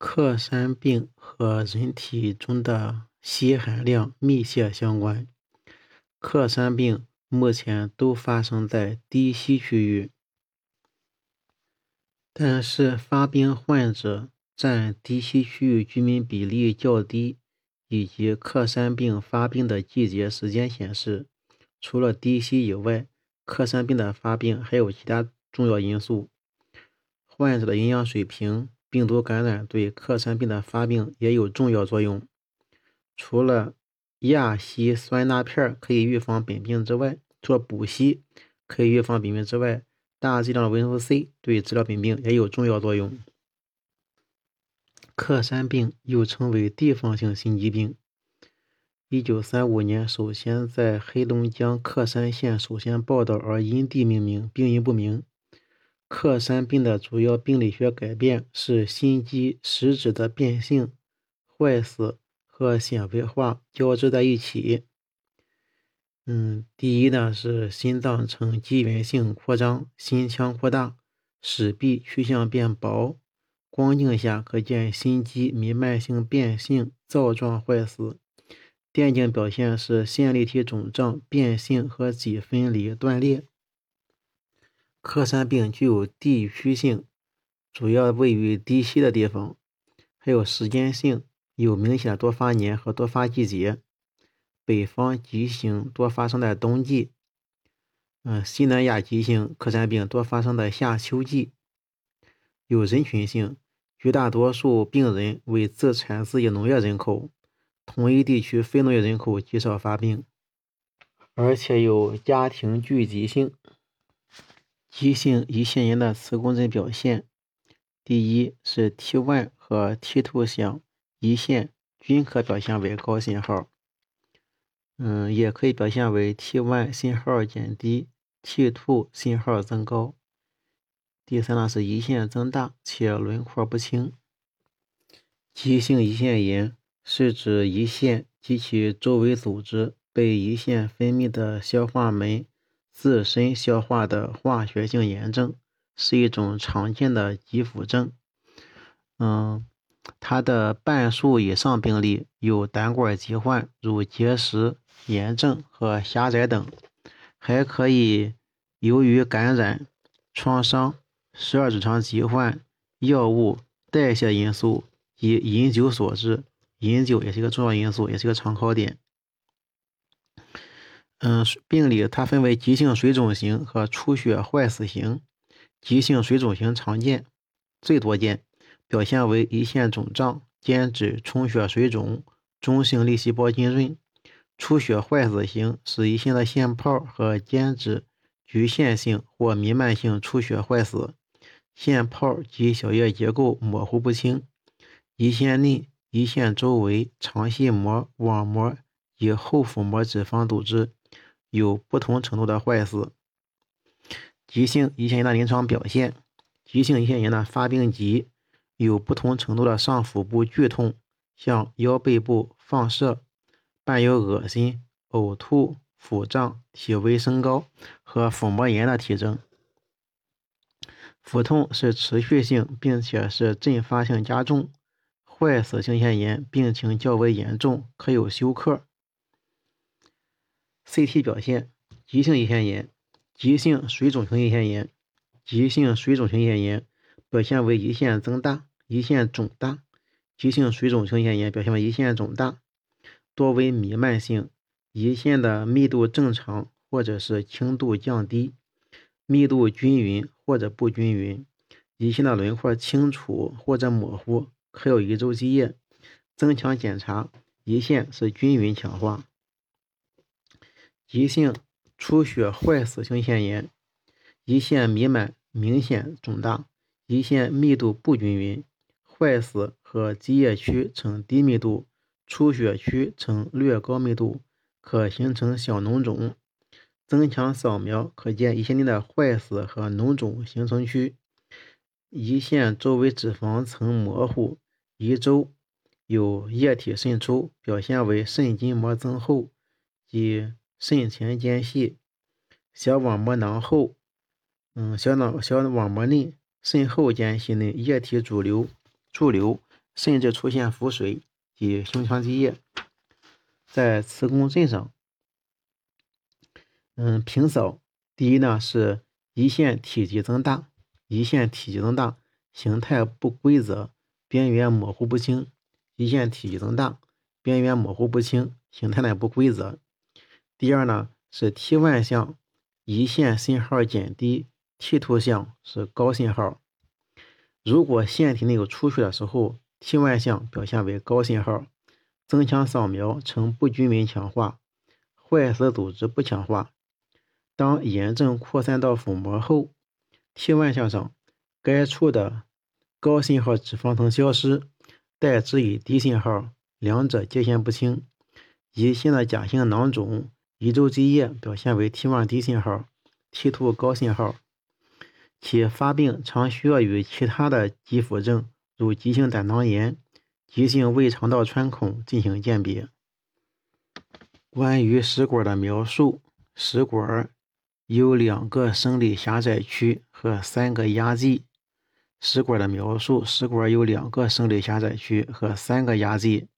克山病和人体中的硒含量密切相关。克山病目前都发生在低硒区域，但是发病患者占低硒区域居民比例较低，以及克山病发病的季节时间显示，除了低硒以外，克山病的发病还有其他重要因素。患者的营养水平、病毒感染对克山病的发病也有重要作用。除了亚硒酸钠片可以预防本病之外，除了补硒可以预防本病之外，大剂量的维生素 C 对治疗本病也有重要作用。克山病又称为地方性心肌病。一九三五年，首先在黑龙江克山县首先报道，而因地命名，病因不明。克山病的主要病理学改变是心肌实质的变性、坏死和纤维化交织在一起。嗯，第一呢是心脏呈肌源性扩张，心腔扩大，室壁趋向变薄。光镜下可见心肌弥漫性变性、灶状坏死。电镜表现是线粒体肿胀、变性和脊分离断裂。克山病具有地区性，主要位于低硒的地方，还有时间性，有明显的多发年和多发季节。北方急性多发生在冬季，嗯，西南亚急性克山病多发生在夏秋季。有人群性，绝大多数病人为自产自业农业人口，同一地区非农业人口极少发病，而且有家庭聚集性。急性胰腺炎的磁共振表现，第一是 T1 和 T2 项胰腺均可表现为高信号，嗯，也可以表现为 T1 信号减低，T2 信号增高。第三呢是胰腺增大且轮廓不清。急性胰腺炎是指胰腺及其周围组织被胰腺分泌的消化酶。自身消化的化学性炎症是一种常见的急腹症。嗯，它的半数以上病例有胆管疾患，如结石、炎症和狭窄等，还可以由于感染、创伤、十二指肠疾患、药物、代谢因素及饮酒所致。饮酒也是一个重要因素，也是一个常考点。嗯，病理它分为急性水肿型和出血坏死型。急性水肿型常见，最多见，表现为胰腺肿胀、间质充血水肿、中性粒细胞浸润。出血坏死型是胰腺的腺泡和间质局限性或弥漫性出血坏死，腺泡及小叶结构模糊不清。胰腺内、胰腺周围肠系膜、网膜及后腹膜脂肪组织。有不同程度的坏死。急性胰腺炎的临床表现：急性胰腺炎的发病急，有不同程度的上腹部剧痛，向腰背部放射，伴有恶心、呕吐、腹胀、体温升高和腹膜炎的体征。腹痛是持续性，并且是阵发性加重。坏死性腺炎病情较为严重，可有休克。CT 表现：急性胰腺炎、急性水肿型胰腺炎、急性水肿型胰腺炎表现为胰腺增大、胰腺肿大；急性水肿型胰腺炎表现为胰腺肿大，多为弥漫性，胰腺的密度正常或者是轻度降低，密度均匀或者不均匀，胰腺的轮廓清楚或者模糊，可有一周积液。增强检查，胰腺是均匀强化。急性出血坏死性腺炎，胰腺弥漫明显肿大，胰腺密度不均匀，坏死和积液区呈低密度，出血区呈略高密度，可形成小脓肿。增强扫描可见胰腺内的坏死和脓肿形成区，胰腺周围脂肪层模糊，胰周有液体渗出，表现为肾筋膜增厚及。肾前间隙、小网膜囊后，嗯，小脑小网膜内、肾后间隙内液体主流驻留，甚至出现腹水及胸腔积液。在磁共振上，嗯，平扫第一呢是胰腺体积增大，胰腺体积增大，形态不规则，边缘模糊不清。胰腺体积增大，边缘模糊不清，形态呢不规则。第二呢是 T1 项，胰腺信号减低；T2 项是高信号。如果腺体内有出血的时候，T1 项表现为高信号，增强扫描呈不均匀强化，坏死组织不强化。当炎症扩散到腹膜后，T1 项上该处的高信号脂肪层消失。代之以低信号，两者界限不清。胰腺的假性囊肿、胰周积液表现为 T1 低信号，T2 高信号。其发病常需要与其他的肌肤症，如急性胆囊炎、急性胃肠道穿孔进行鉴别。关于食管的描述，食管有两个生理狭窄区和三个压际。食管的描述：食管有两个生理狭窄区和三个压际。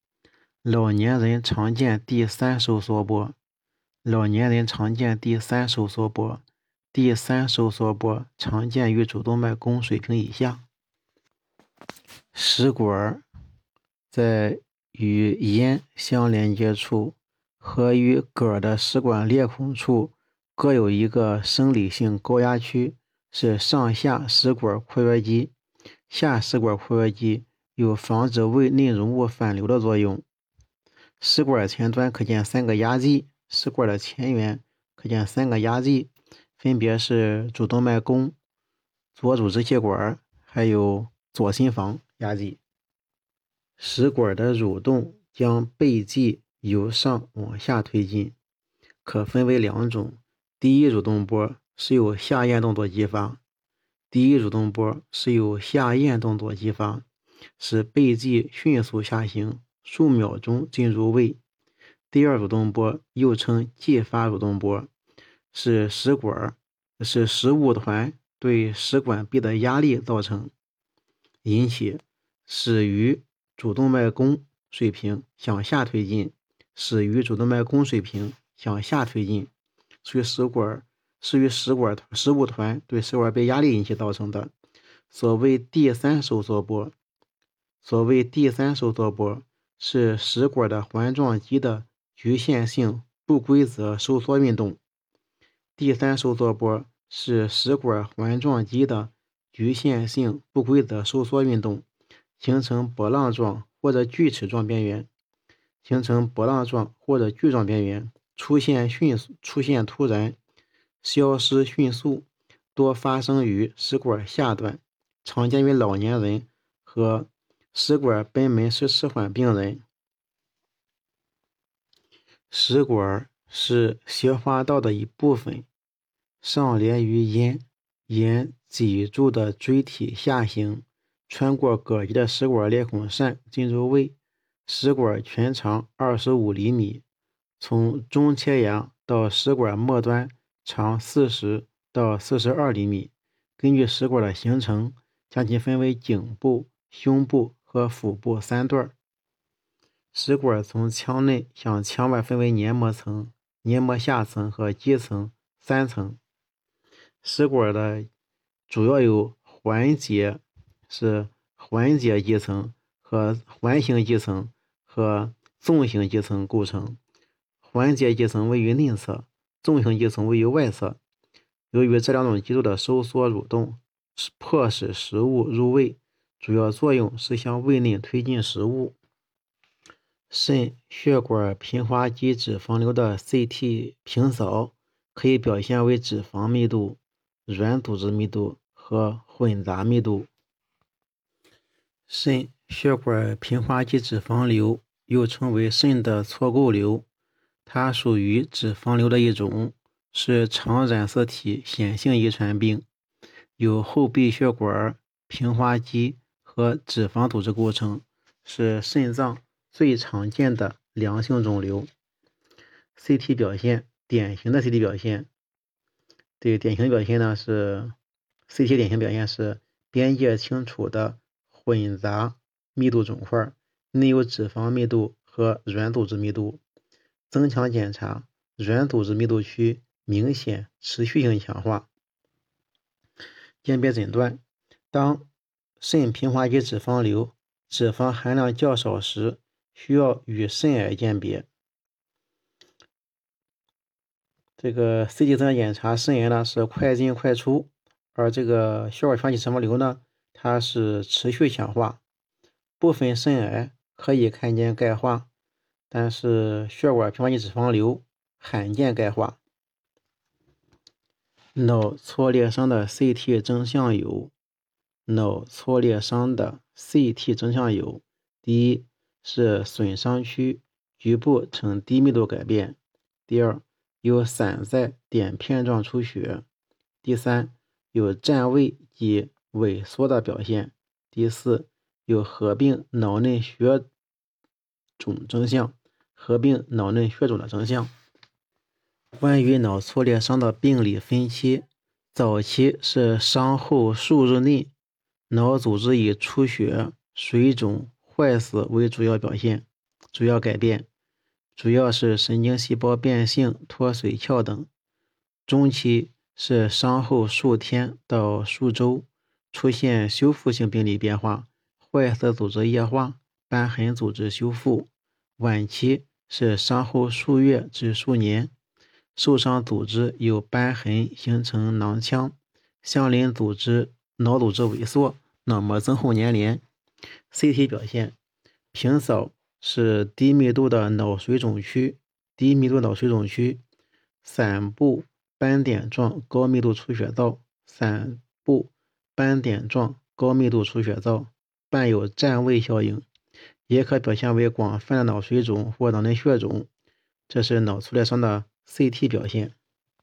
老年人常见第三收缩波。老年人常见第三收缩波。第三收缩波常见于主动脉弓水平以下。食管在与咽相连接处和与膈的食管裂孔处各有一个生理性高压区。是上下食管括约肌，下食管括约肌有防止胃内容物反流的作用。食管前端可见三个压际，食管的前缘可见三个压际，分别是主动脉弓、左主支气管还有左心房压际。食管的蠕动将背际由上往下推进，可分为两种。第一蠕动波。是由下咽动作激发，第一蠕动波是由下咽动作激发，使背际迅速下行，数秒钟进入胃。第二蠕动波又称继发蠕动波，是食管是食物团对食管壁的压力造成，引起，始于主动脉弓水平向下推进，始于主动脉弓水平向下推进，属于食管。是与食管食物团对食管被压力引起造成的。所谓第三收缩波，所谓第三收缩波是食管的环状肌的局限性不规则收缩运动。第三收缩波是食管环状肌的局限性不规则收缩运动，形成波浪状或者锯齿状边缘，形成波浪状或者锯状边缘，出现迅速，出现突然。消失迅速，多发生于食管下段，常见于老年人和食管贲门室迟缓病人。食管是消化道的一部分，上连于咽，沿脊柱的椎体下行，穿过膈肌的食管裂孔疝进入胃。食管全长二十五厘米，从中切牙到食管末端。长四十到四十二厘米。根据食管的形成，将其分为颈部、胸部和腹部三段。食管从腔内向腔外分为黏膜层、黏膜下层和肌层三层。食管的主要由环节是环节肌层和环形肌层和纵形肌层构成。环节肌层位于内侧。纵形肌层位于外侧，由于这两种肌肉的收缩蠕动，迫使食物入胃，主要作用是向胃内推进食物。肾血管平滑肌脂肪瘤的 CT 平扫可以表现为脂肪密度、软组织密度和混杂密度。肾血管平滑肌脂肪瘤又称为肾的错构瘤。它属于脂肪瘤的一种，是常染色体显性遗传病，由后壁血管、平滑肌和脂肪组织构成，是肾脏最常见的良性肿瘤。CT 表现，典型的 CT 表现，对典型表现呢是 CT 典型表现是边界清楚的混杂密度肿块，内有脂肪密度和软组织密度。增强检查，软组织密度区明显持续性强化。鉴别诊断：当肾平滑肌脂肪瘤脂肪含量较少时，需要与肾癌鉴别。这个 CT 增强检查肾炎呢是快进快出，而这个血管平滑肌脂肪瘤呢，它是持续强化。部分肾癌可以看见钙化，但是血管平滑肌脂肪瘤罕见钙化。脑挫裂伤的 CT 征象有：脑挫裂伤的 CT 征象有，第一是损伤区局部呈低密度改变；第二有散在点片状出血；第三有占位及萎缩的表现；第四。有合并脑内血肿征象，合并脑内血肿的征象。关于脑挫裂伤的病理分期，早期是伤后数日内脑组织以出血、水肿、坏死为主要表现、主要改变，主要是神经细胞变性、脱髓鞘等。中期是伤后数天到数周出现修复性病理变化。坏死组织液化，瘢痕组织修复。晚期是伤后数月至数年，受伤组织有瘢痕，形成囊腔，相邻组织脑组织萎缩，脑膜增厚粘连。CT 表现：平扫是低密度的脑水肿区，低密度脑水肿区，散布斑点状高密度出血灶，散布斑点状高密度出血灶。伴有占位效应，也可表现为广泛的脑水肿或脑内血肿。这是脑挫裂伤的 CT 表现。